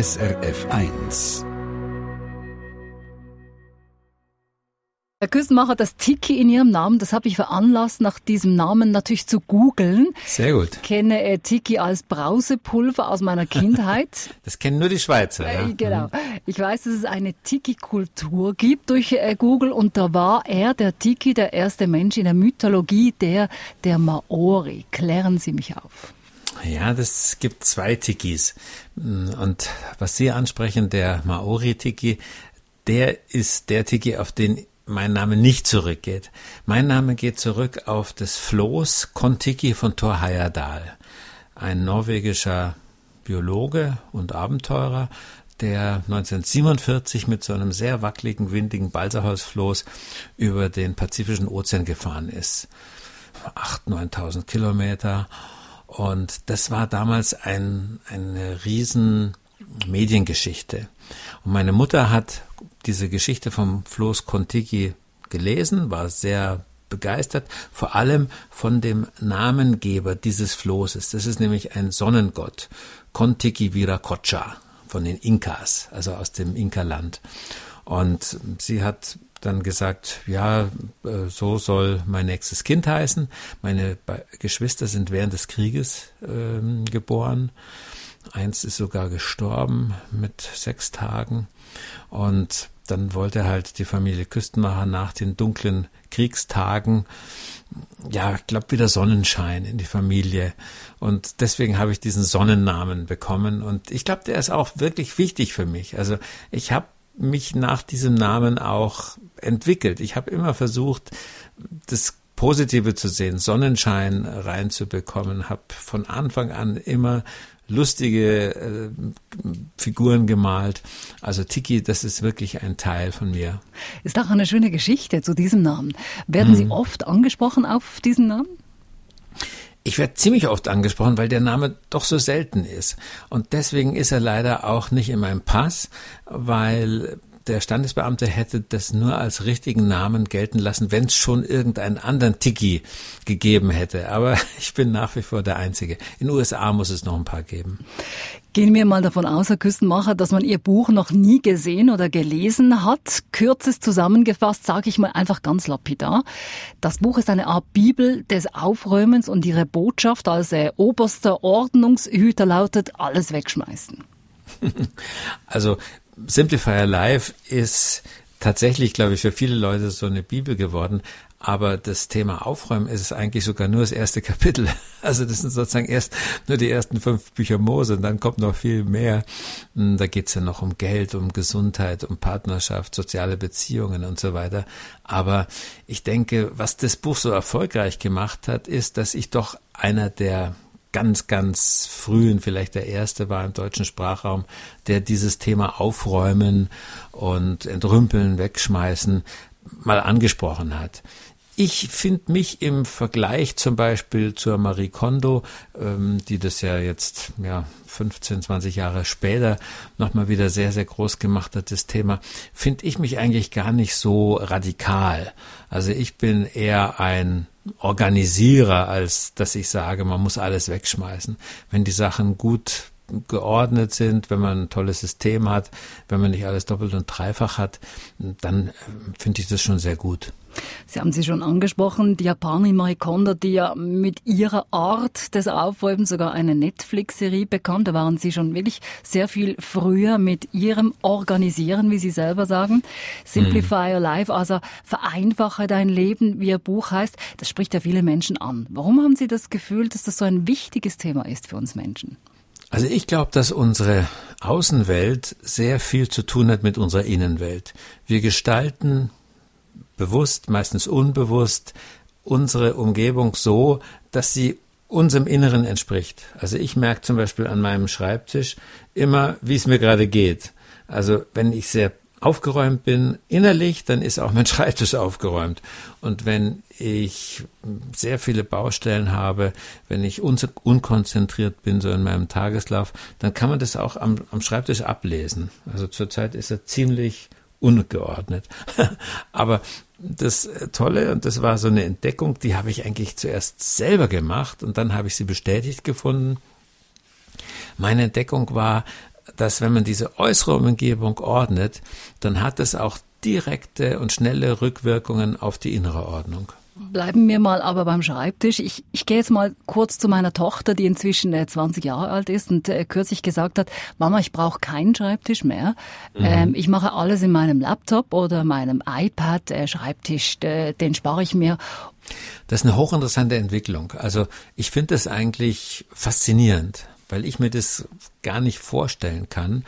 SRF 1. Herr Küstenmacher, das Tiki in Ihrem Namen, das habe ich veranlasst, nach diesem Namen natürlich zu googeln. Sehr gut. Ich kenne äh, Tiki als Brausepulver aus meiner Kindheit. das kennen nur die Schweizer. Ja? Äh, genau. Mhm. Ich weiß, dass es eine Tiki-Kultur gibt durch äh, Google und da war er, der Tiki, der erste Mensch in der Mythologie, der, der Maori. Klären Sie mich auf. Ja, das gibt zwei Tikis. Und was Sie ansprechen, der Maori-Tiki, der ist der Tiki, auf den mein Name nicht zurückgeht. Mein Name geht zurück auf das Floß Kontiki von Thor Heyerdahl, ein norwegischer Biologe und Abenteurer, der 1947 mit so einem sehr wackeligen, windigen Balsahausfloß über den Pazifischen Ozean gefahren ist. 8.000, 9.000 Kilometer. Und das war damals ein, eine riesen Mediengeschichte. Und meine Mutter hat diese Geschichte vom Floß Kontiki gelesen, war sehr begeistert, vor allem von dem Namengeber dieses Floßes. Das ist nämlich ein Sonnengott, Kontiki Viracocha von den Inkas, also aus dem Inka-Land. Und sie hat dann gesagt, ja, äh, so soll mein nächstes Kind heißen. Meine Geschwister sind während des Krieges äh, geboren. Eins ist sogar gestorben mit sechs Tagen. Und dann wollte halt die Familie Küstenmacher nach den dunklen Kriegstagen, ja, ich glaube, wieder Sonnenschein in die Familie. Und deswegen habe ich diesen Sonnennamen bekommen. Und ich glaube, der ist auch wirklich wichtig für mich. Also ich habe mich nach diesem Namen auch entwickelt. Ich habe immer versucht, das Positive zu sehen, Sonnenschein reinzubekommen, habe von Anfang an immer lustige äh, Figuren gemalt. Also Tiki, das ist wirklich ein Teil von mir. Ist auch eine schöne Geschichte zu diesem Namen. Werden hm. Sie oft angesprochen auf diesen Namen? Ich werde ziemlich oft angesprochen, weil der Name doch so selten ist. Und deswegen ist er leider auch nicht in meinem Pass, weil der Standesbeamte hätte das nur als richtigen Namen gelten lassen, wenn es schon irgendeinen anderen Tiki gegeben hätte. Aber ich bin nach wie vor der Einzige. In den USA muss es noch ein paar geben. Gehen wir mal davon aus, Herr Küstenmacher, dass man Ihr Buch noch nie gesehen oder gelesen hat. Kürzest zusammengefasst sage ich mal einfach ganz lapidar. Das Buch ist eine Art Bibel des Aufräumens und Ihre Botschaft als äh, oberster Ordnungshüter lautet, alles wegschmeißen. Also Simplifier Live ist tatsächlich, glaube ich, für viele Leute so eine Bibel geworden. Aber das Thema Aufräumen ist eigentlich sogar nur das erste Kapitel. Also das sind sozusagen erst nur die ersten fünf Bücher Mose und dann kommt noch viel mehr. Hm, da geht's ja noch um Geld, um Gesundheit, um Partnerschaft, soziale Beziehungen und so weiter. Aber ich denke, was das Buch so erfolgreich gemacht hat, ist, dass ich doch einer der ganz, ganz frühen, vielleicht der erste war im deutschen Sprachraum, der dieses Thema Aufräumen und Entrümpeln, Wegschmeißen mal angesprochen hat. Ich finde mich im Vergleich zum Beispiel zur Marie Kondo, ähm, die das ja jetzt ja 15, 20 Jahre später nochmal wieder sehr, sehr groß gemacht hat, das Thema, finde ich mich eigentlich gar nicht so radikal. Also ich bin eher ein Organisierer, als dass ich sage, man muss alles wegschmeißen. Wenn die Sachen gut geordnet sind, wenn man ein tolles System hat, wenn man nicht alles doppelt und dreifach hat, dann äh, finde ich das schon sehr gut. Sie haben sie schon angesprochen, die Japanerin Marie Kondo, die ja mit ihrer Art des Aufräumens sogar eine Netflix-Serie bekannt. Da waren Sie schon wirklich sehr viel früher mit Ihrem Organisieren, wie Sie selber sagen. Simplify Your Life, also vereinfache dein Leben, wie Ihr Buch heißt. Das spricht ja viele Menschen an. Warum haben Sie das Gefühl, dass das so ein wichtiges Thema ist für uns Menschen? Also ich glaube, dass unsere Außenwelt sehr viel zu tun hat mit unserer Innenwelt. Wir gestalten bewusst, meistens unbewusst, unsere Umgebung so, dass sie unserem Inneren entspricht. Also ich merke zum Beispiel an meinem Schreibtisch immer, wie es mir gerade geht. Also wenn ich sehr aufgeräumt bin innerlich, dann ist auch mein Schreibtisch aufgeräumt. Und wenn ich sehr viele Baustellen habe, wenn ich un unkonzentriert bin, so in meinem Tageslauf, dann kann man das auch am, am Schreibtisch ablesen. Also zurzeit ist er ziemlich ungeordnet. Aber das Tolle, und das war so eine Entdeckung, die habe ich eigentlich zuerst selber gemacht und dann habe ich sie bestätigt gefunden. Meine Entdeckung war, dass wenn man diese äußere Umgebung ordnet, dann hat es auch direkte und schnelle Rückwirkungen auf die innere Ordnung. Bleiben wir mal aber beim Schreibtisch. Ich, ich gehe jetzt mal kurz zu meiner Tochter, die inzwischen äh, 20 Jahre alt ist und äh, kürzlich gesagt hat, Mama, ich brauche keinen Schreibtisch mehr. Mhm. Ähm, ich mache alles in meinem Laptop oder meinem iPad. Äh, Schreibtisch, äh, den spare ich mir. Das ist eine hochinteressante Entwicklung. Also ich finde das eigentlich faszinierend, weil ich mir das gar nicht vorstellen kann.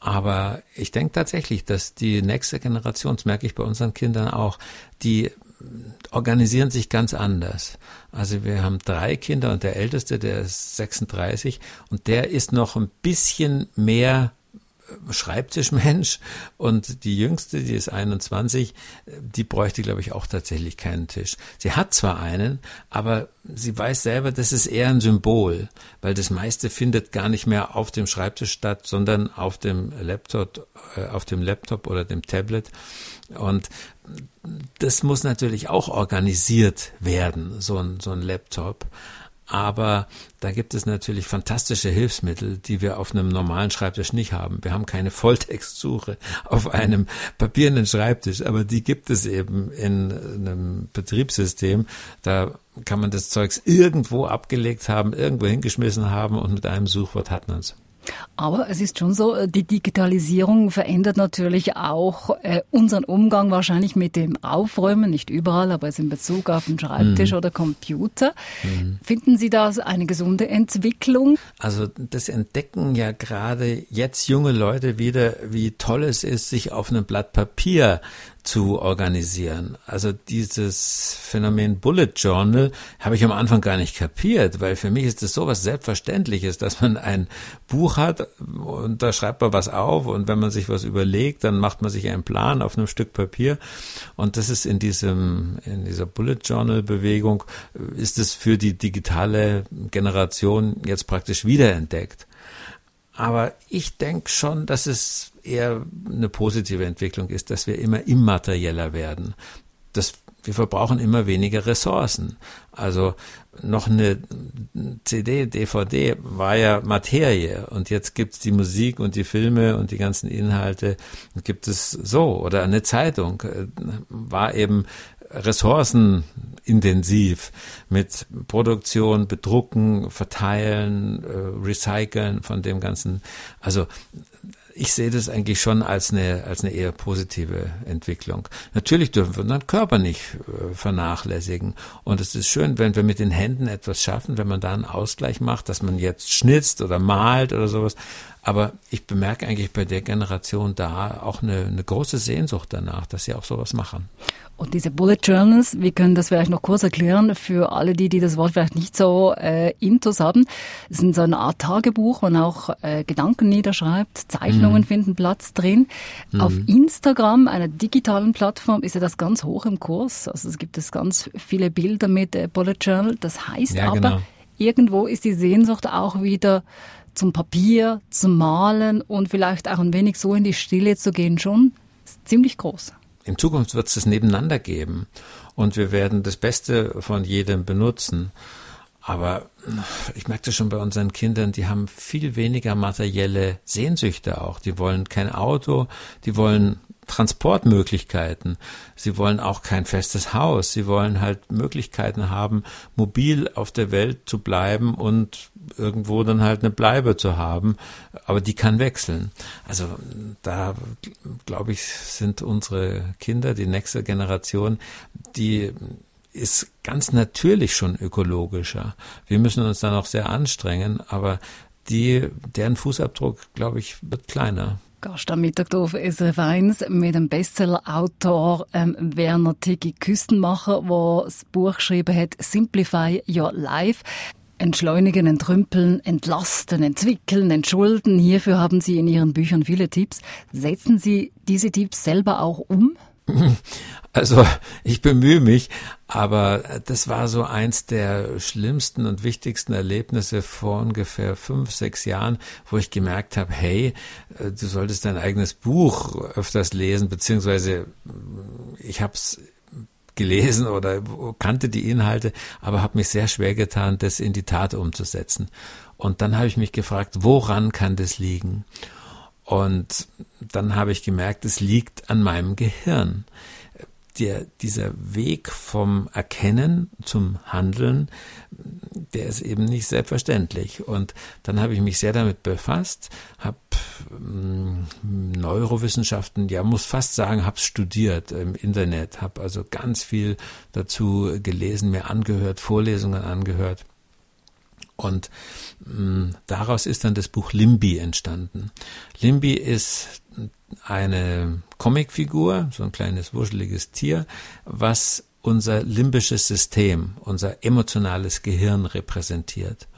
Aber ich denke tatsächlich, dass die nächste Generation, das merke ich bei unseren Kindern auch, die organisieren sich ganz anders. Also wir haben drei Kinder und der älteste, der ist 36 und der ist noch ein bisschen mehr Schreibtischmensch und die jüngste, die ist 21, die bräuchte, glaube ich, auch tatsächlich keinen Tisch. Sie hat zwar einen, aber sie weiß selber, das ist eher ein Symbol, weil das meiste findet gar nicht mehr auf dem Schreibtisch statt, sondern auf dem Laptop, äh, auf dem Laptop oder dem Tablet. Und das muss natürlich auch organisiert werden, so ein, so ein Laptop. Aber da gibt es natürlich fantastische Hilfsmittel, die wir auf einem normalen Schreibtisch nicht haben. Wir haben keine Volltextsuche auf einem papierenden Schreibtisch, aber die gibt es eben in einem Betriebssystem. Da kann man das Zeugs irgendwo abgelegt haben, irgendwo hingeschmissen haben und mit einem Suchwort hat man es. Aber es ist schon so, äh, die Digitalisierung verändert natürlich auch äh, unseren Umgang wahrscheinlich mit dem Aufräumen, nicht überall, aber es in Bezug auf den Schreibtisch mhm. oder Computer. Mhm. Finden Sie das eine gesunde Entwicklung? Also das entdecken ja gerade jetzt junge Leute wieder, wie toll es ist, sich auf einem Blatt Papier zu organisieren. Also dieses Phänomen Bullet Journal habe ich am Anfang gar nicht kapiert, weil für mich ist das so was Selbstverständliches, dass man ein Buch hat und da schreibt man was auf und wenn man sich was überlegt, dann macht man sich einen Plan auf einem Stück Papier und das ist in diesem, in dieser Bullet Journal Bewegung, ist es für die digitale Generation jetzt praktisch wiederentdeckt. Aber ich denke schon, dass es eher eine positive Entwicklung ist, dass wir immer immaterieller werden. Das, wir verbrauchen immer weniger Ressourcen. Also noch eine CD, DVD war ja Materie und jetzt gibt's die Musik und die Filme und die ganzen Inhalte gibt es so oder eine Zeitung äh, war eben ressourcenintensiv mit Produktion, Bedrucken, Verteilen, äh, Recyceln von dem ganzen. Also ich sehe das eigentlich schon als eine, als eine eher positive Entwicklung. Natürlich dürfen wir unseren Körper nicht äh, vernachlässigen. Und es ist schön, wenn wir mit den Händen etwas schaffen, wenn man da einen Ausgleich macht, dass man jetzt schnitzt oder malt oder sowas. Aber ich bemerke eigentlich bei der Generation da auch eine, eine große Sehnsucht danach, dass sie auch sowas machen. Und diese Bullet Journals, wir können das vielleicht noch kurz erklären für alle, die, die das Wort vielleicht nicht so äh, intus haben. Es sind so eine Art Tagebuch, wo man auch äh, Gedanken niederschreibt, Zeichnungen mhm. finden Platz drin. Mhm. Auf Instagram, einer digitalen Plattform, ist ja das ganz hoch im Kurs. Also es gibt es ganz viele Bilder mit äh, Bullet Journal. Das heißt ja, aber, genau. irgendwo ist die Sehnsucht auch wieder zum Papier, zum Malen und vielleicht auch ein wenig so in die Stille zu gehen schon ziemlich groß in Zukunft wird es das nebeneinander geben und wir werden das Beste von jedem benutzen. Aber ich merke das schon bei unseren Kindern, die haben viel weniger materielle Sehnsüchte auch. Die wollen kein Auto, die wollen Transportmöglichkeiten. Sie wollen auch kein festes Haus. Sie wollen halt Möglichkeiten haben, mobil auf der Welt zu bleiben und irgendwo dann halt eine Bleibe zu haben. Aber die kann wechseln. Also da, glaube ich, sind unsere Kinder, die nächste Generation, die ist ganz natürlich schon ökologischer. Wir müssen uns da noch sehr anstrengen, aber die, deren Fußabdruck, glaube ich, wird kleiner. Gast am Mittag auf SRF 1 mit dem Bestseller-Autor ähm, Werner Tiggi Küstenmacher, der das Buch geschrieben hat Simplify Your Life. Entschleunigen, entrümpeln, entlasten, entwickeln, entschulden. Hierfür haben Sie in Ihren Büchern viele Tipps. Setzen Sie diese Tipps selber auch um? Also ich bemühe mich, aber das war so eins der schlimmsten und wichtigsten Erlebnisse vor ungefähr fünf, sechs Jahren, wo ich gemerkt habe, hey, äh, du solltest dein eigenes Buch öfters lesen, beziehungsweise ich habe es gelesen oder kannte die Inhalte, aber habe mich sehr schwer getan, das in die Tat umzusetzen. Und dann habe ich mich gefragt, woran kann das liegen? Und dann habe ich gemerkt, es liegt an meinem Gehirn. Der, dieser Weg vom Erkennen zum Handeln, der ist eben nicht selbstverständlich. Und dann habe ich mich sehr damit befasst, habe ähm, Neurowissenschaften, ja, muss fast sagen, habe studiert im Internet, habe also ganz viel dazu gelesen, mir angehört, Vorlesungen angehört. Und mh, mm, daraus ist dann das Buch Limby entstanden. Limby ist eine Comicfigur, so ein kleines wuscheliges Tier, was unser limbisches System, unser emotionales Gehirn repräsentiert.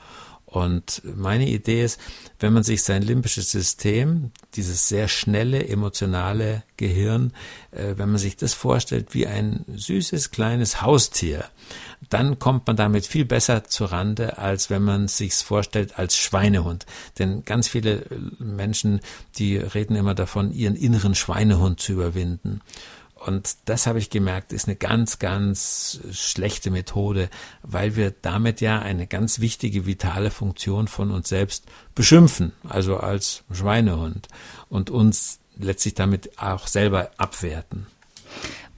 Und meine Idee ist, wenn man sich sein limbisches System, dieses sehr schnelle, emotionale Gehirn, äh, wenn man sich das vorstellt wie ein süßes kleines Haustier, dann kommt man damit viel besser zurande, als wenn man sich's vorstellt als Schweinehund. Denn ganz viele Menschen, die reden immer davon, ihren inneren Schweinehund zu überwinden. Und das habe ich gemerkt, ist eine ganz, ganz schlechte Methode, weil wir damit ja eine ganz wichtige, vitale Funktion von uns selbst beschimpfen, also als Schweinehund und uns letztlich damit auch selber abwerten.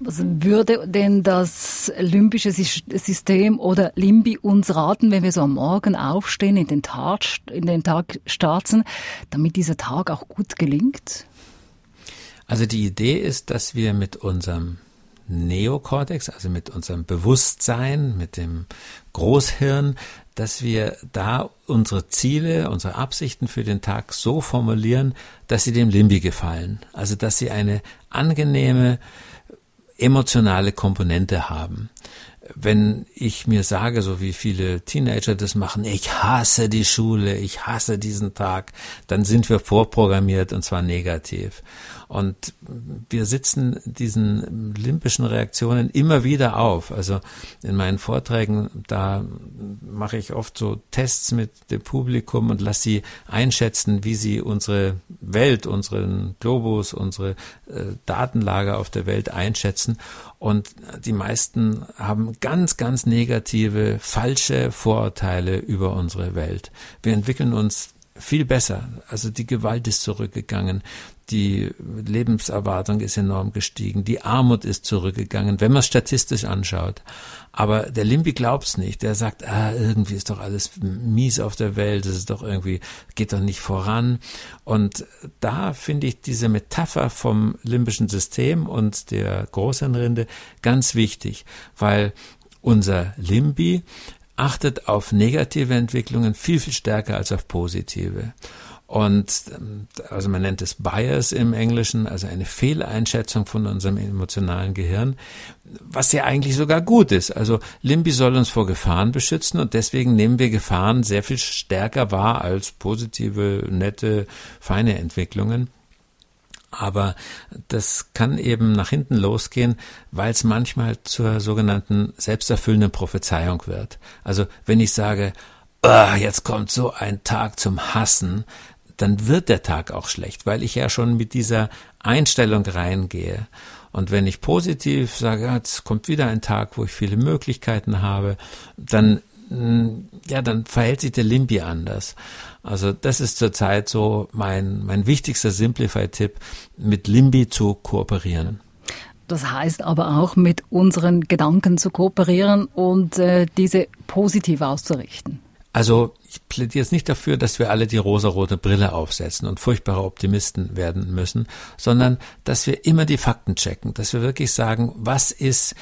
Was würde denn das limbische System oder Limbi uns raten, wenn wir so am Morgen aufstehen, in den Tag, in den Tag starten, damit dieser Tag auch gut gelingt? Also die Idee ist, dass wir mit unserem Neokortex, also mit unserem Bewusstsein, mit dem Großhirn, dass wir da unsere Ziele, unsere Absichten für den Tag so formulieren, dass sie dem Limbi gefallen. Also dass sie eine angenehme emotionale Komponente haben wenn ich mir sage, so wie viele Teenager das machen, ich hasse die Schule, ich hasse diesen Tag, dann sind wir vorprogrammiert und zwar negativ. Und wir sitzen diesen limbischen Reaktionen immer wieder auf. Also in meinen Vorträgen, da mache ich oft so Tests mit dem Publikum und lasse sie einschätzen, wie sie unsere Welt, unseren Globus, unsere äh, Datenlage auf der Welt einschätzen. Und die meisten haben ganz, ganz negative, falsche Vorurteile über unsere Welt. Wir entwickeln uns viel besser. Also die Gewalt ist zurückgegangen die Lebenserwartung ist enorm gestiegen, die Armut ist zurückgegangen, wenn man es statistisch anschaut. Aber der Limbi glaubt's nicht. Der sagt, ah, irgendwie ist doch alles mies auf der Welt, es ist doch irgendwie, geht doch nicht voran. Und da finde ich diese Metapher vom limbischen System und der Großhirnrinde ganz wichtig, weil unser Limbi achtet auf negative Entwicklungen viel, viel stärker als auf positive. Und also man nennt es Bias im Englischen, also eine Fehleinschätzung von unserem emotionalen Gehirn, was ja eigentlich sogar gut ist. Also Limbi soll uns vor Gefahren beschützen und deswegen nehmen wir Gefahren sehr viel stärker wahr als positive, nette, feine Entwicklungen. Aber das kann eben nach hinten losgehen, weil es manchmal zur sogenannten selbsterfüllenden Prophezeiung wird. Also wenn ich sage, oh, jetzt kommt so ein Tag zum Hassen, dann wird der Tag auch schlecht, weil ich ja schon mit dieser Einstellung reingehe. Und wenn ich positiv sage, ja, jetzt kommt wieder ein Tag, wo ich viele Möglichkeiten habe, dann, mm, ja, dann verhält sich der Limbi anders. Also das ist zurzeit so mein, mein wichtigster Simplify-Tipp, mit Limbi zu kooperieren. Das heißt aber auch, mit unseren Gedanken zu kooperieren und äh, diese positiv auszurichten. Also ich plädiere jetzt nicht dafür, dass wir alle die rosarote Brille aufsetzen und furchtbare Optimisten werden müssen, sondern dass wir immer die Fakten checken, dass wir wirklich sagen, was ist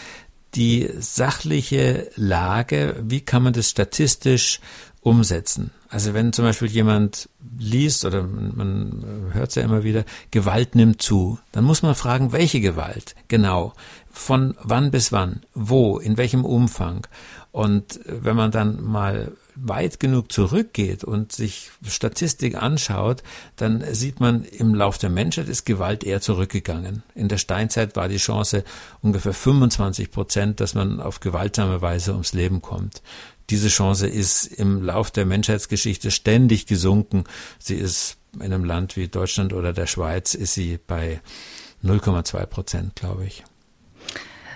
die sachliche Lage, wie kann man das statistisch umsetzen. Also wenn zum Beispiel jemand liest oder man hört es ja immer wieder, Gewalt nimmt zu, dann muss man fragen, welche Gewalt genau, von wann bis wann, wo, in welchem Umfang. Und wenn man dann mal weit genug zurückgeht und sich Statistik anschaut, dann sieht man, im Lauf der Menschheit ist Gewalt eher zurückgegangen. In der Steinzeit war die Chance ungefähr 25 Prozent, dass man auf gewaltsame Weise ums Leben kommt. Diese Chance ist im Lauf der Menschheitsgeschichte ständig gesunken. Sie ist in einem Land wie Deutschland oder der Schweiz ist sie bei 0,2 Prozent, glaube ich.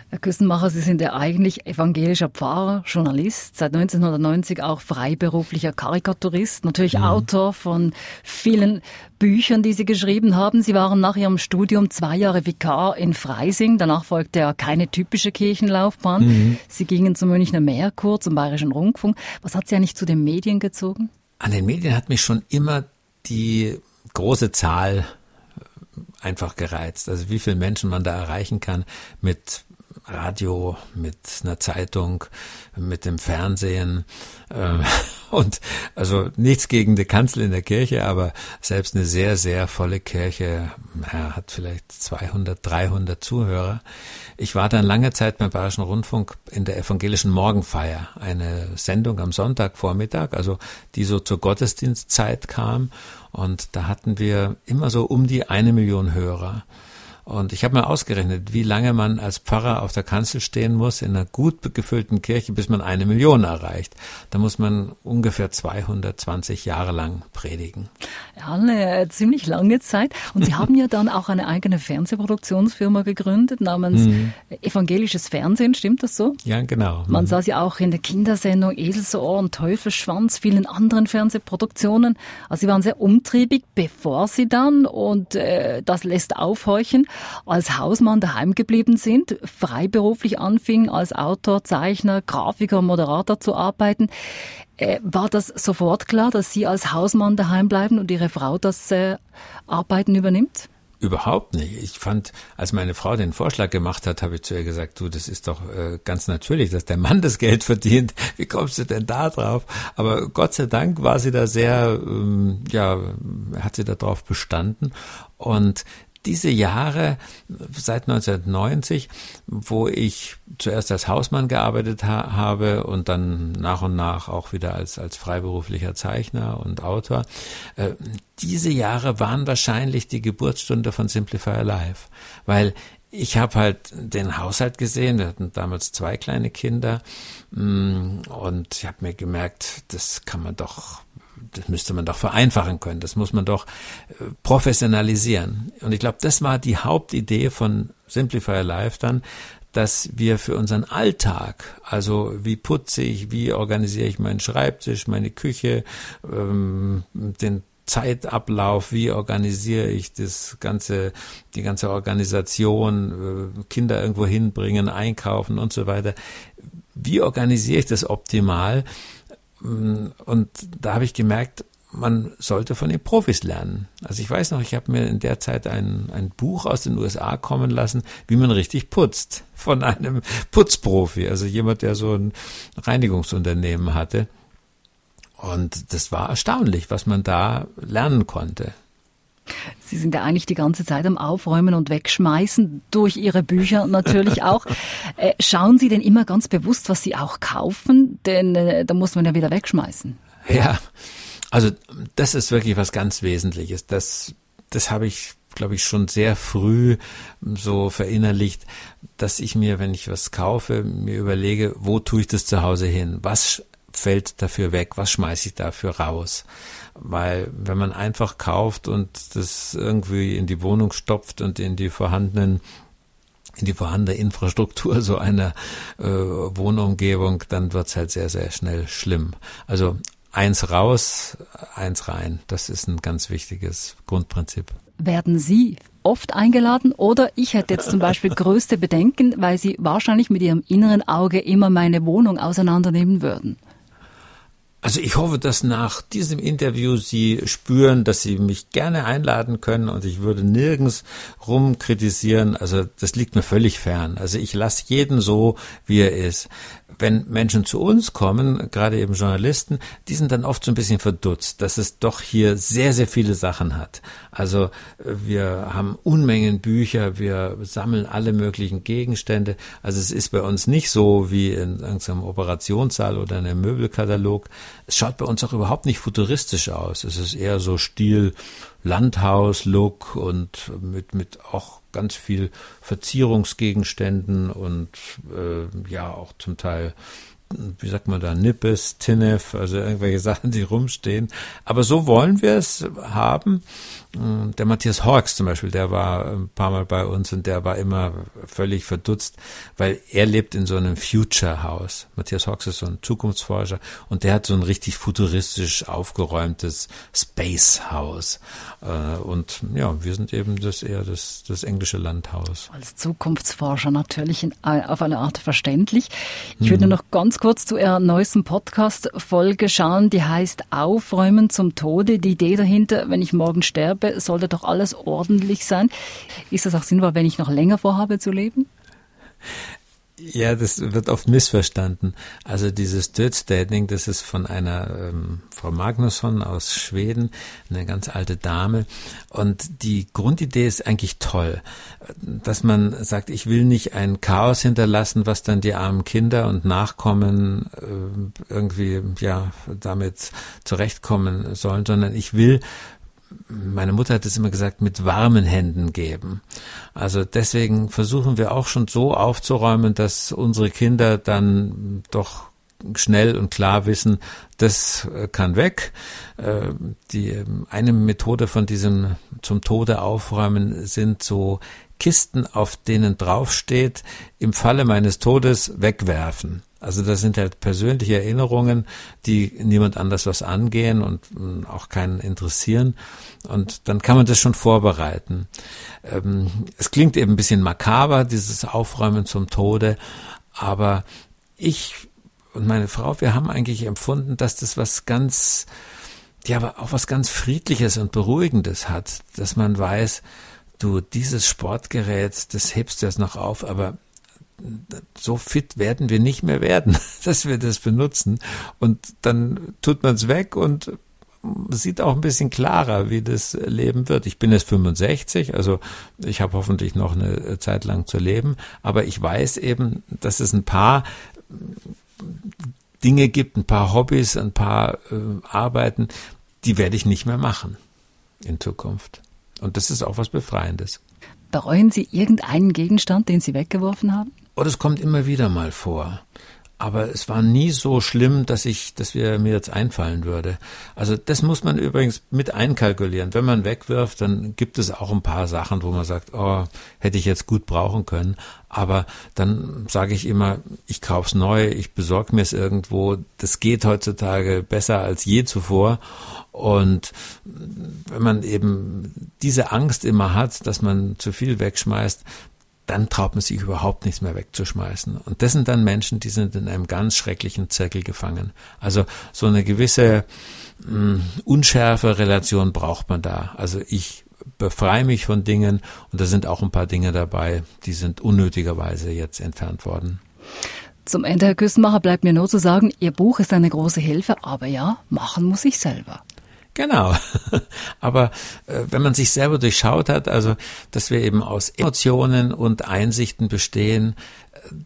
Herr Küstenmacher, Sie sind ja eigentlich evangelischer Pfarrer, Journalist, seit 1990 auch freiberuflicher Karikaturist, natürlich mhm. Autor von vielen Büchern, die Sie geschrieben haben. Sie waren nach Ihrem Studium zwei Jahre Vikar in Freising. Danach folgte ja keine typische Kirchenlaufbahn. Mhm. Sie gingen zum Münchner Meerchor, zum Bayerischen Rundfunk. Was hat Sie eigentlich zu den Medien gezogen? An den Medien hat mich schon immer die große Zahl einfach gereizt. Also wie viele Menschen man da erreichen kann mit Radio, mit einer Zeitung, mit dem Fernsehen äh, und also nichts gegen die Kanzel in der Kirche, aber selbst eine sehr, sehr volle Kirche ja, hat vielleicht 200, 300 Zuhörer. Ich war dann lange Zeit beim Bayerischen Rundfunk in der evangelischen Morgenfeier, eine Sendung am Sonntagvormittag, also die so zur Gottesdienstzeit kam und da hatten wir immer so um die eine Million Hörer. Und ich habe mal ausgerechnet, wie lange man als Pfarrer auf der Kanzel stehen muss in einer gut gefüllten Kirche, bis man eine Million erreicht. Da muss man ungefähr 220 Jahre lang predigen. Ja, eine ziemlich lange Zeit. Und Sie haben ja dann auch eine eigene Fernsehproduktionsfirma gegründet namens mhm. Evangelisches Fernsehen, stimmt das so? Ja, genau. Man mhm. sah Sie auch in der Kindersendung Eselsohr und Teufelsschwanz, vielen anderen Fernsehproduktionen. Also Sie waren sehr umtriebig, bevor Sie dann, und äh, das lässt aufhorchen, als Hausmann daheim geblieben sind, freiberuflich anfingen, als Autor, Zeichner, Grafiker, Moderator zu arbeiten. Äh, war das sofort klar, dass Sie als Hausmann daheim bleiben und Ihre Frau das äh, Arbeiten übernimmt? Überhaupt nicht. Ich fand, als meine Frau den Vorschlag gemacht hat, habe ich zu ihr gesagt, du, das ist doch äh, ganz natürlich, dass der Mann das Geld verdient. Wie kommst du denn da drauf? Aber Gott sei Dank war sie da sehr, ähm, ja, hat sie darauf bestanden. Und diese Jahre seit 1990, wo ich zuerst als Hausmann gearbeitet ha habe und dann nach und nach auch wieder als, als freiberuflicher Zeichner und Autor, äh, diese Jahre waren wahrscheinlich die Geburtsstunde von Simplify Life, weil ich habe halt den Haushalt gesehen. Wir hatten damals zwei kleine Kinder mm, und ich habe mir gemerkt, das kann man doch das müsste man doch vereinfachen können, das muss man doch äh, professionalisieren. Und ich glaube, das war die Hauptidee von Simplify Life dann, dass wir für unseren Alltag, also wie putze ich, wie organisiere ich meinen Schreibtisch, meine Küche, ähm, den Zeitablauf, wie organisiere ich das ganze, die ganze Organisation, äh, Kinder irgendwo hinbringen, einkaufen und so weiter. Wie organisiere ich das optimal? Und da habe ich gemerkt, man sollte von den Profis lernen. Also ich weiß noch, ich habe mir in der Zeit ein, ein Buch aus den USA kommen lassen, wie man richtig putzt, von einem Putzprofi, also jemand, der so ein Reinigungsunternehmen hatte. Und das war erstaunlich, was man da lernen konnte. Sie sind ja eigentlich die ganze Zeit am Aufräumen und Wegschmeißen, durch Ihre Bücher natürlich auch. Äh, schauen Sie denn immer ganz bewusst, was Sie auch kaufen? Denn äh, da muss man ja wieder wegschmeißen. Ja, also das ist wirklich was ganz Wesentliches. Das, das habe ich, glaube ich, schon sehr früh so verinnerlicht, dass ich mir, wenn ich was kaufe, mir überlege, wo tue ich das zu Hause hin? Was fällt dafür weg? Was schmeiße ich dafür raus? Weil wenn man einfach kauft und das irgendwie in die Wohnung stopft und in die vorhandenen in die vorhandene Infrastruktur so einer äh, Wohnumgebung, dann wird's halt sehr, sehr schnell schlimm. Also eins raus, eins rein. Das ist ein ganz wichtiges Grundprinzip. Werden Sie oft eingeladen oder ich hätte jetzt zum Beispiel größte Bedenken, weil Sie wahrscheinlich mit Ihrem inneren Auge immer meine Wohnung auseinandernehmen würden. Also ich hoffe, dass nach diesem Interview Sie spüren, dass Sie mich gerne einladen können und ich würde nirgends rum kritisieren. Also das liegt mir völlig fern. Also ich lasse jeden so, wie er ist wenn Menschen zu uns kommen, gerade eben Journalisten, die sind dann oft so ein bisschen verdutzt, dass es doch hier sehr, sehr viele Sachen hat. Also äh, wir haben Unmengen Bücher, wir sammeln alle möglichen Gegenstände. Also es ist bei uns nicht so wie in irgendeinem Operationssaal oder in einem Möbelkatalog. Es schaut bei uns auch überhaupt nicht futuristisch aus. Es ist eher so Stil Landhaus-Look und mit, mit auch ganz viel Verzierungsgegenständen und äh, ja auch zum Teil wie sagt man da, Nippes, Tinnef, also irgendwelche Sachen, die rumstehen. Aber so wollen wir es haben. Der Matthias Horks zum Beispiel, der war ein paar Mal bei uns und der war immer völlig verdutzt, weil er lebt in so einem Future-Haus. Matthias Horks ist so ein Zukunftsforscher und der hat so ein richtig futuristisch aufgeräumtes Space-Haus. Äh, und ja, wir sind eben das eher das, das englische Landhaus. Als Zukunftsforscher natürlich in, auf eine Art verständlich. Ich würde hm. noch ganz kurz zu Ihrer neuesten Podcast-Folge schauen, die heißt Aufräumen zum Tode. Die Idee dahinter, wenn ich morgen sterbe, lebe, sollte doch alles ordentlich sein. Ist das auch sinnvoll, wenn ich noch länger vorhabe zu leben? Ja, das wird oft missverstanden. Also dieses Dödsdating, das ist von einer ähm, Frau Magnusson aus Schweden, eine ganz alte Dame. Und die Grundidee ist eigentlich toll, dass man sagt, ich will nicht ein Chaos hinterlassen, was dann die armen Kinder und Nachkommen äh, irgendwie ja damit zurechtkommen sollen, sondern ich will meine Mutter hat es immer gesagt, mit warmen Händen geben. Also deswegen versuchen wir auch schon so aufzuräumen, dass unsere Kinder dann doch schnell und klar wissen, das äh, kann weg. Äh, die ähm, eine Methode von diesem zum Tode aufräumen sind so Kisten, auf denen draufsteht, im Falle meines Todes wegwerfen. Also das sind halt persönliche Erinnerungen, die niemand anders was angehen und mm, auch keinen interessieren. Und dann kann man das schon vorbereiten. Ähm, es klingt eben ein bisschen makaber, dieses Aufräumen zum Tode, aber ich und meine Frau, wir haben eigentlich empfunden, dass das was ganz, ja, aber auch was ganz Friedliches und Beruhigendes hat, dass man weiß, du, dieses Sportgerät, das hebst du jetzt noch auf, aber so fit werden wir nicht mehr werden, dass wir das benutzen. Und dann tut man es weg und sieht auch ein bisschen klarer, wie das Leben wird. Ich bin jetzt 65, also ich habe hoffentlich noch eine Zeit lang zu leben, aber ich weiß eben, dass es ein paar Dinge gibt, ein paar Hobbys, ein paar äh, Arbeiten, die werde ich nicht mehr machen in Zukunft. Und das ist auch was Befreiendes. Bereuen Sie irgendeinen Gegenstand, den Sie weggeworfen haben? Oh, das kommt immer wieder mal vor. Aber es war nie so schlimm, dass ich, dass wir mir jetzt einfallen würde. Also das muss man übrigens mit einkalkulieren. Wenn man wegwirft, dann gibt es auch ein paar Sachen, wo man sagt, oh, hätte ich jetzt gut brauchen können. Aber dann sage ich immer, ich kauf's neu, ich besorge mir es irgendwo. Das geht heutzutage besser als je zuvor. Und wenn man eben diese Angst immer hat, dass man zu viel wegschmeißt, dann traut man sich überhaupt nichts mehr wegzuschmeißen. Und das sind dann Menschen, die sind in einem ganz schrecklichen Zirkel gefangen. Also so eine gewisse mh, mm, unschärfe Relation braucht man da. Also ich befreie mich von Dingen und da sind auch ein paar Dinge dabei, die sind unnötigerweise jetzt entfernt worden. Zum Ende, Herr Küstenmacher, bleibt mir nur zu sagen, Ihr Buch ist eine große Hilfe, aber ja, machen muss ich selber. Genau. Aber äh, wenn man sich selber durchschaut hat, also dass wir eben aus Emotionen und Einsichten bestehen,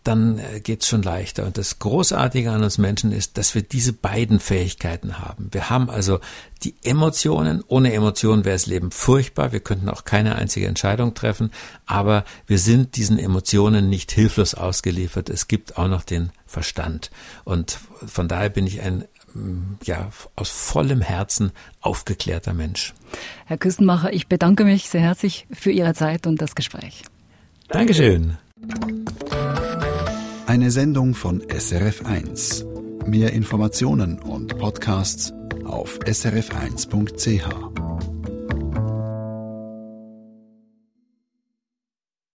dann äh, geht's schon leichter. Und das Großartige an uns Menschen ist, dass wir diese beiden Fähigkeiten haben. Wir haben also die Emotionen. Ohne Emotionen wäre das Leben furchtbar. Wir könnten auch keine einzige Entscheidung treffen. Aber wir sind diesen Emotionen nicht hilflos ausgeliefert. Es gibt auch noch den Verstand. Und von daher bin ich ein ja, aus vollem Herzen aufgeklärter Mensch. Herr Küstenmacher, ich bedanke mich sehr herzlich für Ihre Zeit und das Gespräch. Dankeschön. Eine Sendung von SRF1. Mehr Informationen und Podcasts auf srf1.ch.